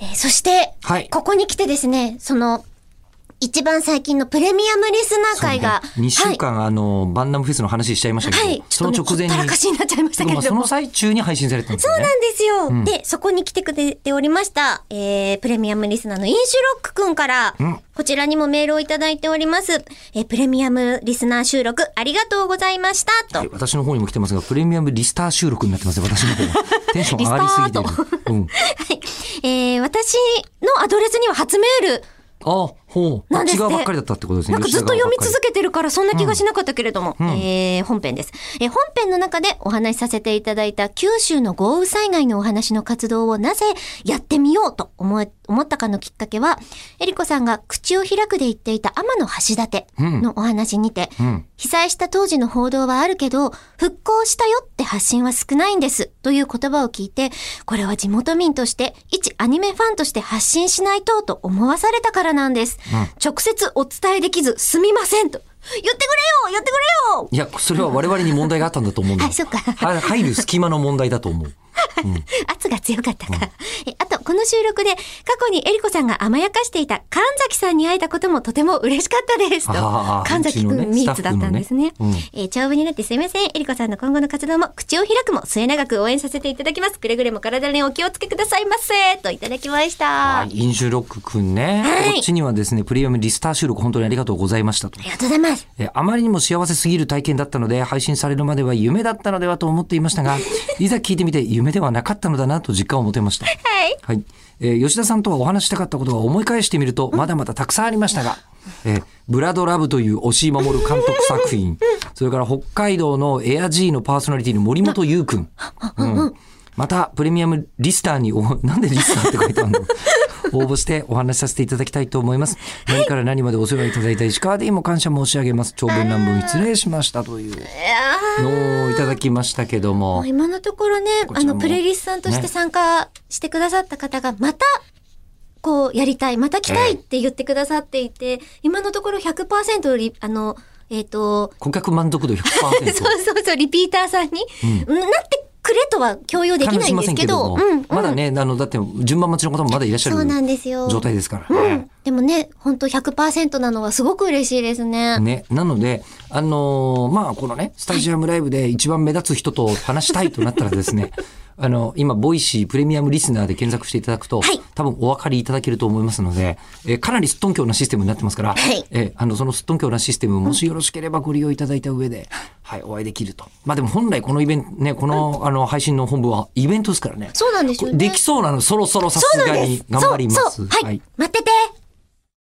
えーそして、はいここに来てですね、その、一番最近のプレミアムリスナー会が、2週間、あの、バンナムフェスの話しちゃいましたけど、はい、その直前に、たらかしになっちゃいましたけども。その最中に配信されてたんですよね。なんですよ。で、そこに来てくれておりました、えー、プレミアムリスナーのインシュロックくんから、んこちらにもメールをいただいております。えー、プレミアムリスナー収録ありがとうございました。と。はい私の方にも来てますが、プレミアムリスター収録になってますね、私の方は。テンション上がりすぎて。うん。はい。えー、私のアドレスには初メール、あ、あなんですっばっかりだったってことですね。なんかずっと読み続けけてるからそんな気がしなかったけれども、えー本編です、えー本編の中でお話しさせていただいた九州の豪雨災害のお話の活動をなぜやってみようと思え思ったかのきっかけは、えりこさんが口を開くで言っていた天の橋立のお話にて、うん。被災した当時の報道はあるけど、復興したよって発信は少ないんですという言葉を聞いて、これは地元民として、一アニメファンとして発信しないとと思わされたからなんです。直接お伝えできずすみませんと。言ってくれよ言ってくれよいや、それは我々に問題があったんだと思うんだ。はいそっかは入る隙間の問題だと思う。圧が強かったから。えあと、この収録で、過去にえりこさんが甘やかしていた神崎さんに会えたこともとても嬉しかったです。とあー神崎くんミーツだったんですね。スタッフのねえー長文になってすいません。えりこさんの今後の活動も、口を開くも末永く応援させていただきます。くれぐれも体にお気をつけくださいませ。といただきました。あはい、インシュロックくんね。はいこっちにはですね、プレミアムリスター収録本当にありがとうございましたと。りがとうございます。えあまりにも幸せすぎる体験だったので、配信されるまでは夢だったのではと思っていましたが、いざ聞いてみて夢ではなかったのだなと実感を持てました。はい。はい。えー吉田さんとはお話したかったことが思い返してみると、まだまだたくさんありましたが、えーブラドラブという押井守監督作品、それから北海道のエア G のパーソナリティの森本優くん。うんまた、プレミアムリスターにお、なんでリスターって書いてあるの？応募してお話しさせていただきたいと思います。何から何までお世話いただいた石川でも感謝申し上げます。長文乱文失礼しましたというのをいただきましたけどもー。今のところね、あの、プレイリストさんとして参加してくださった方が、また、こう、やりたい、また来たいって言ってくださっていて、今のところ100%リ、あの、えっ、と、顧客満足度100%。そうそうそう、リピーターさんに、なってくれとは共有できないんですけど、ませんうん、うんまだね、あの、だって順番待ちの方もまだいらっしゃる。状態ですからねうん。。でもね、本当100%なのはすごく嬉しいですね。ね、なので、あのーまあ、このね、スタジアムライブで一番目立つ人と話したいとなったらですね、あの、今、 Voicy プレミアムリスナーで検索していただくと、はい多分お分かりいただけると思いますので、えーかなりすっとんきょうなシステムになってますから、はいえーあの、そのすっとんきょうなシステム、もしよろしければご利用いただいた上で、はい、お会いできると。まあでも本来このイベント、ね、この、あの、配信の本部はイベントですからね。そうなんですよね。できそうなの、そろそろさすがに頑張ります。そうそう、はい、待ってて